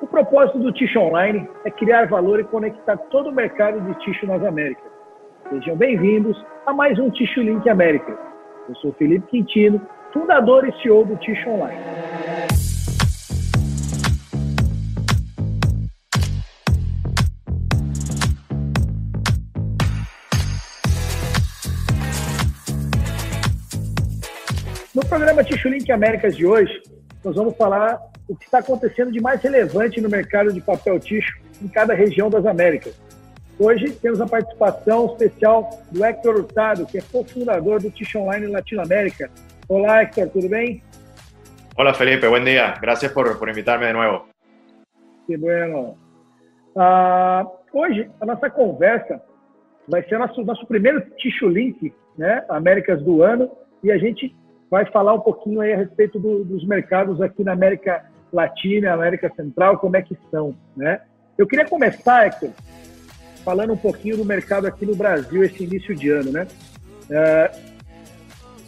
O propósito do Ticho Online é criar valor e conectar todo o mercado de Ticho nas Américas. Sejam bem-vindos a mais um Ticho Link América. Eu sou Felipe Quintino, fundador e CEO do Ticho Online. No programa Ticho Link Américas de hoje, nós vamos falar o que está acontecendo de mais relevante no mercado de papel ticho em cada região das Américas. Hoje temos a participação especial do Hector Hurtado, que é cofundador do Ticho Online Latinoamérica. Olá, Hector, tudo bem? Hola, Felipe, buen día. Gracias por, por invitarme de nuevo. Que bueno. Uh, hoje, a nossa conversa vai ser nosso, nosso primeiro Ticho Link, né, Américas do ano, e a gente vai falar um pouquinho aí a respeito do, dos mercados aqui na América Latina, América Central, como é que estão, né? Eu queria começar, Hector, falando um pouquinho do mercado aqui no Brasil esse início de ano, né? É,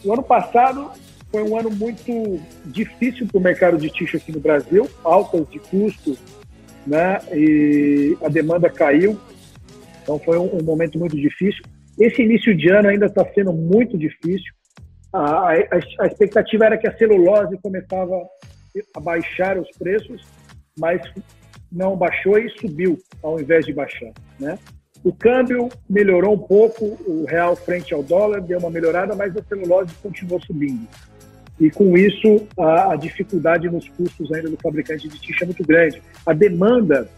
o ano passado foi um ano muito difícil para o mercado de tixo aqui no Brasil, altas de custo, né? E a demanda caiu, então foi um, um momento muito difícil. Esse início de ano ainda está sendo muito difícil. A, a, a, expectativa era que a celulose começava a baixar os preços, mas não baixou e subiu ao invés de baixar, né? O câmbio melhorou um pouco, o real frente ao dólar deu uma melhorada, mas a celulose continuou subindo. E com isso, a, a dificuldade nos custos ainda do fabricante de tixa é muito grande. A demanda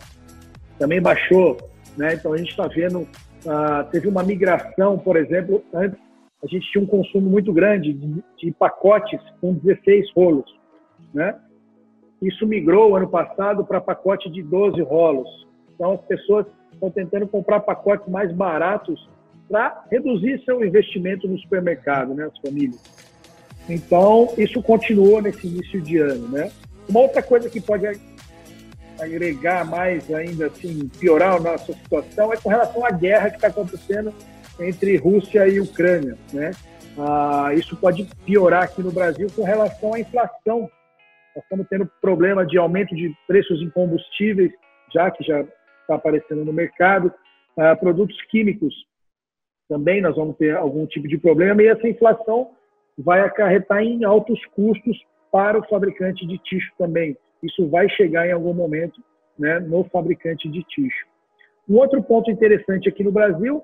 também baixou, né? Então a gente está vendo, uh, teve uma migração, por exemplo, antes a gente tinha um consumo muito grande de, de pacotes com 16 rolos, né? Isso migrou ano passado para pacote de 12 rolos. Então, as pessoas estão tentando comprar pacotes mais baratos para reduzir seu investimento no supermercado, né, as famílias. Então, isso continuou nesse início de ano, né? Uma outra coisa que pode agregar mais ainda, assim, piorar a nossa situação é com relação à guerra que está acontecendo entre Rússia e Ucrânia, né? Ah, isso pode piorar aqui no Brasil com relação à inflação nós estamos tendo problema de aumento de preços em combustíveis, já que já está aparecendo no mercado. Uh, produtos químicos também nós vamos ter algum tipo de problema e essa inflação vai acarretar em altos custos para o fabricante de tixo também. Isso vai chegar em algum momento né, no fabricante de tixo. Um outro ponto interessante aqui no Brasil,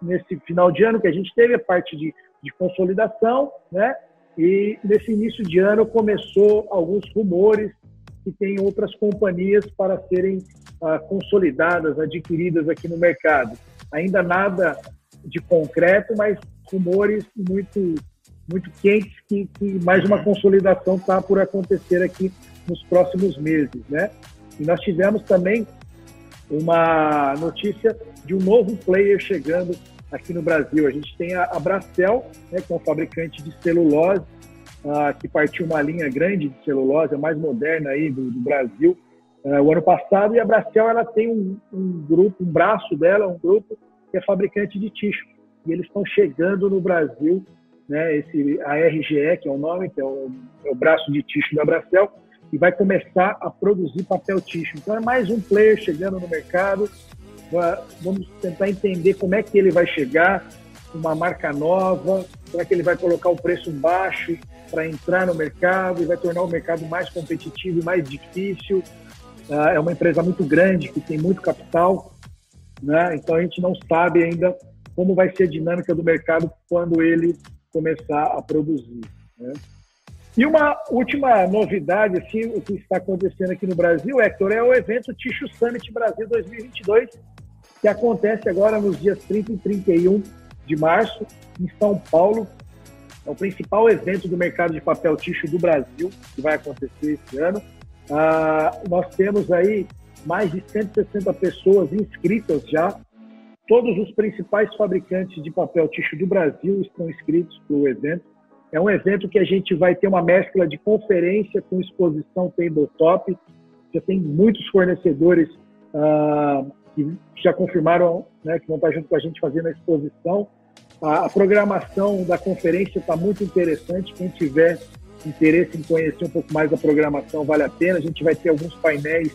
nesse final de ano que a gente teve, a parte de, de consolidação, né? E nesse início de ano começou alguns rumores que tem outras companhias para serem ah, consolidadas, adquiridas aqui no mercado. Ainda nada de concreto, mas rumores muito muito quentes que, que mais uma consolidação está por acontecer aqui nos próximos meses, né? E nós tivemos também uma notícia de um novo player chegando aqui no Brasil. A gente tem a, a Bracel, né, que é um fabricante de celulose, uh, que partiu uma linha grande de celulose, a mais moderna aí do, do Brasil, uh, o ano passado. E a Bracel ela tem um, um, grupo, um braço dela, um grupo que é fabricante de tixo. E eles estão chegando no Brasil, né, esse, a RGE, que é o nome, que é o, é o braço de tixo da Bracel, e vai começar a produzir papel tixo. Então é mais um player chegando no mercado vamos tentar entender como é que ele vai chegar, uma marca nova, é que ele vai colocar o preço baixo para entrar no mercado e vai tornar o mercado mais competitivo e mais difícil. Ah, é uma empresa muito grande, que tem muito capital, né? então a gente não sabe ainda como vai ser a dinâmica do mercado quando ele começar a produzir. Né? E uma última novidade, assim, o que está acontecendo aqui no Brasil, Hector, é o evento Ticho Summit Brasil 2022, que acontece agora nos dias 30 e 31 de março, em São Paulo. É o principal evento do mercado de papel ticho do Brasil, que vai acontecer esse ano. Ah, nós temos aí mais de 160 pessoas inscritas já. Todos os principais fabricantes de papel ticho do Brasil estão inscritos para o evento. É um evento que a gente vai ter uma mescla de conferência com exposição tabletop. Já tem muitos fornecedores ah, que já confirmaram né, que vão estar junto com a gente fazendo a exposição. A, a programação da conferência está muito interessante. Quem tiver interesse em conhecer um pouco mais da programação, vale a pena. A gente vai ter alguns painéis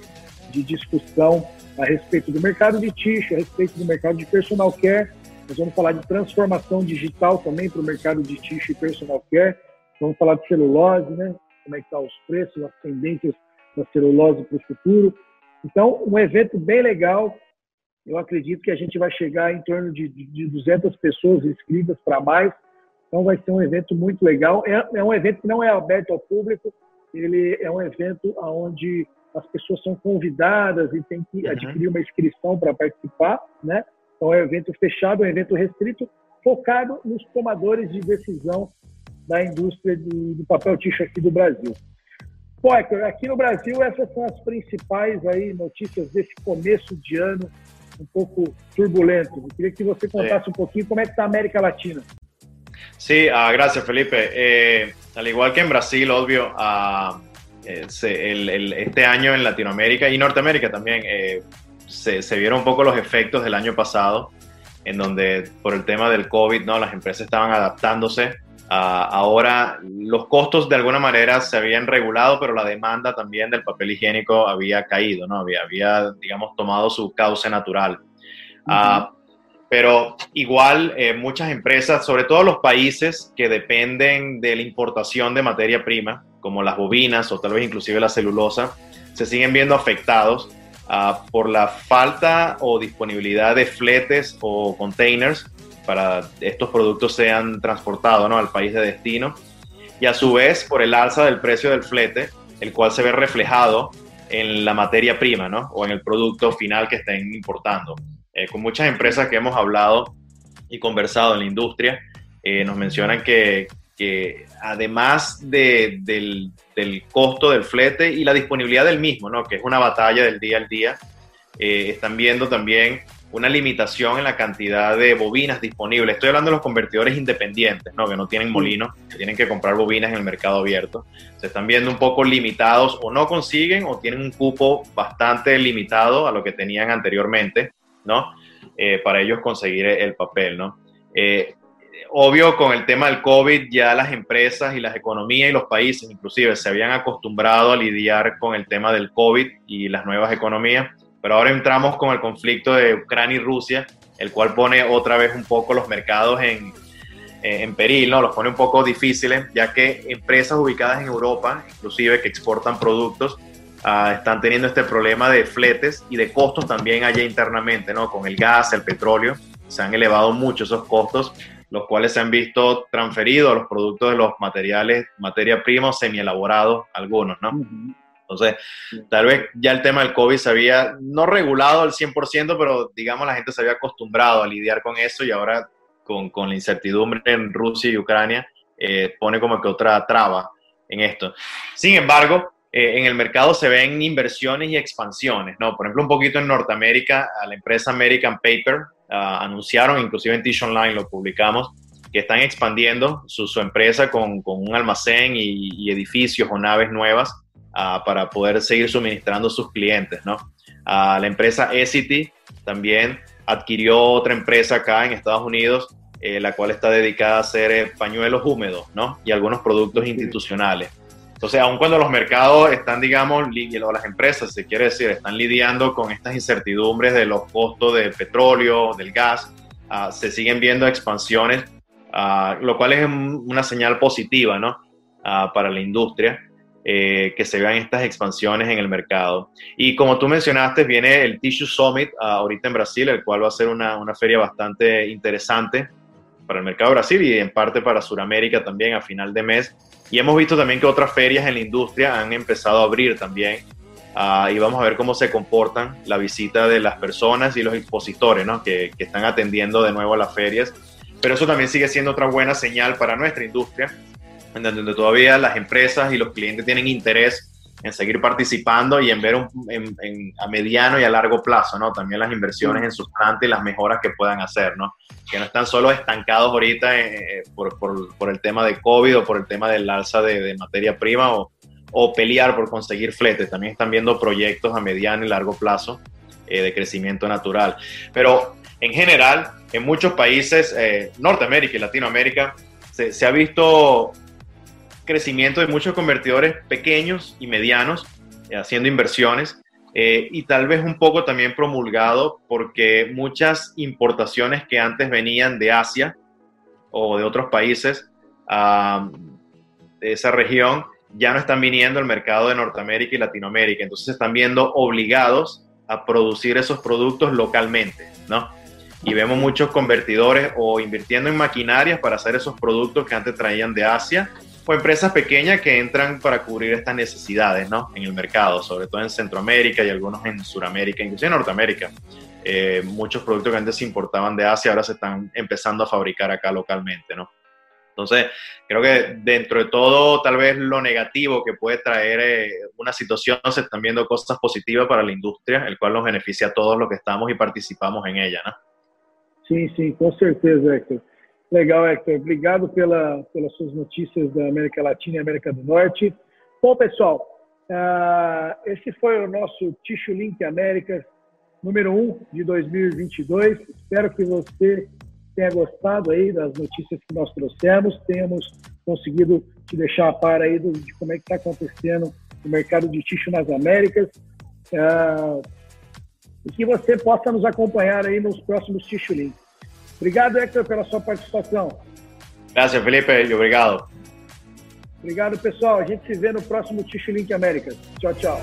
de discussão a respeito do mercado de tixo, a respeito do mercado de personal care. Nós vamos falar de transformação digital também para o mercado de tixo e personal care. Vamos falar de celulose, né? Como é que estão tá os preços, as tendências da celulose para o futuro. Então, um evento bem legal. Eu acredito que a gente vai chegar em torno de, de 200 pessoas inscritas para mais. Então, vai ser um evento muito legal. É, é um evento que não é aberto ao público. Ele é um evento onde as pessoas são convidadas e tem que uhum. adquirir uma inscrição para participar, né? Então é um evento fechado, um evento restrito, focado nos tomadores de decisão da indústria do, do papel ticho aqui do Brasil. Potter, aqui no Brasil essas são as principais aí notícias desse começo de ano um pouco turbulento. Eu queria que você contasse un pouquinho como é que está a América Latina. Sí, uh, gracias Felipe. Eh, al igual que en Brasil, obvio, uh, el, el, este año en Latinoamérica y Norteamérica también eh, se, se, vieron un poco los efectos del año pasado, en donde por el tema del COVID, ¿no? las empresas estaban adaptándose. Uh, ahora los costos de alguna manera se habían regulado, pero la demanda también del papel higiénico había caído, ¿no? había, había digamos, tomado su cauce natural. Uh -huh. Pero igual eh, muchas empresas, sobre todo los países que dependen de la importación de materia prima, como las bobinas o tal vez inclusive la celulosa, se siguen viendo afectados uh, por la falta o disponibilidad de fletes o containers para estos productos sean transportados ¿no? al país de destino y a su vez por el alza del precio del flete, el cual se ve reflejado en la materia prima ¿no? o en el producto final que estén importando. Eh, con muchas empresas que hemos hablado y conversado en la industria, eh, nos mencionan que, que además de, del, del, costo del flete y la disponibilidad del mismo, ¿no? que es una batalla del día al día, eh, están viendo también una limitación en la cantidad de bobinas disponibles. Estoy hablando de los convertidores independientes, ¿no? que no tienen molinos, que tienen que comprar bobinas en el mercado abierto. Se están viendo un poco limitados o no consiguen o tienen un cupo bastante limitado a lo que tenían anteriormente, ¿no? Eh, para ellos conseguir el papel, ¿no? Eh, obvio, con el tema del COVID, ya las empresas y las economías y los países inclusive se habían acostumbrado a lidiar con el tema del COVID y las nuevas economías, pero ahora entramos con el conflicto de Ucrania y Rusia, el cual pone otra vez un poco los mercados en, en peril, ¿no? Los pone un poco difíciles, ya que empresas ubicadas en Europa, inclusive que exportan productos, uh, están teniendo este problema de fletes y de costos también allá internamente, ¿no? Con el gas, el petróleo, se han elevado mucho esos costos los cuales se han visto transferidos a los productos de los materiales, materia prima semi-elaborados, algunos, ¿no? Uh -huh. Entonces, tal vez ya el tema del COVID se había no regulado al 100%, pero digamos la gente se había acostumbrado a lidiar con eso y ahora con, con la incertidumbre en Rusia y Ucrania eh, pone como que otra traba en esto. Sin embargo, eh, en el mercado se ven inversiones y expansiones, ¿no? Por ejemplo, un poquito en Norteamérica, a la empresa American Paper, uh, anunciaron, inclusive en Tish Online lo publicamos, que están expandiendo su, su empresa con, con, un almacén y, y, edificios o naves nuevas uh, para poder seguir suministrando a sus clientes, ¿no? Uh, la empresa Essity también adquirió otra empresa acá en Estados Unidos, eh, la cual está dedicada a hacer eh, pañuelos húmedos, ¿no? Y algunos productos institucionales. Entonces, aun cuando los mercados están, digamos, o las empresas, se quiere decir, están lidiando con estas incertidumbres de los costos del petróleo, del gas, uh, se siguen viendo expansiones, uh, lo cual es una señal positiva, ¿no? Uh, para la industria, eh, que se vean estas expansiones en el mercado. Y como tú mencionaste, viene el Tissue Summit ahorita en Brasil, el cual va a ser una, una feria bastante interesante para el mercado de Brasil y en parte para Sudamérica también a final de mes y hemos visto también que otras ferias en la industria han empezado a abrir también. Uh, y vamos a ver cómo se comportan la visita de las personas y los expositores ¿no? que, que, están atendiendo de nuevo a las ferias. Pero eso también sigue siendo otra buena señal para nuestra industria, donde todavía las empresas y los clientes tienen interés en seguir participando y en ver un, en, en, a mediano y a largo plazo, ¿no? También las inversiones en sus plantas y las mejoras que puedan hacer, ¿no? Que no están solo estancados ahorita eh, por, por, por, el tema de COVID o por el tema del alza de, de materia prima o, o, pelear por conseguir fletes, también están viendo proyectos a mediano y largo plazo eh, de crecimiento natural. Pero en general, en muchos países, eh, Norteamérica y Latinoamérica, se, se ha visto crecimiento de muchos convertidores pequeños y medianos eh, haciendo inversiones. eh, y tal vez un poco también promulgado porque muchas importaciones que antes venían de Asia o de otros países de esa región ya no están viniendo al mercado de Norteamérica y Latinoamérica, entonces están viendo obligados a producir esos productos localmente, ¿no? Y vemos muchos convertidores o invirtiendo en maquinarias para hacer esos productos que antes traían de Asia o empresas pequeñas que entran para cubrir estas necesidades ¿no? en el mercado, sobre todo en Centroamérica y algunos en Sudamérica, incluso en Norteamérica. Eh, muchos productos que antes se importaban de Asia ahora se están empezando a fabricar acá localmente. ¿no? Entonces, creo que dentro de todo, tal vez lo negativo que puede traer eh, una situación, se están viendo cosas positivas para la industria, el cual nos beneficia a todos los que estamos y participamos en ella. ¿no? Sí, sí, con certeza, Héctor. Legal, Hector. Obrigado pela, pelas suas notícias da América Latina e América do Norte. Bom, pessoal, uh, esse foi o nosso Ticho Link Américas número 1 um de 2022. Espero que você tenha gostado aí das notícias que nós trouxemos, tenhamos conseguido te deixar a par aí do, de como é que está acontecendo o mercado de ticho nas Américas. Uh, e que você possa nos acompanhar aí nos próximos Ticho Links. Obrigado, Hector, pela sua participação. Graças, Felipe. Obrigado. Obrigado, pessoal. A gente se vê no próximo Ticho Link Américas. Tchau, tchau.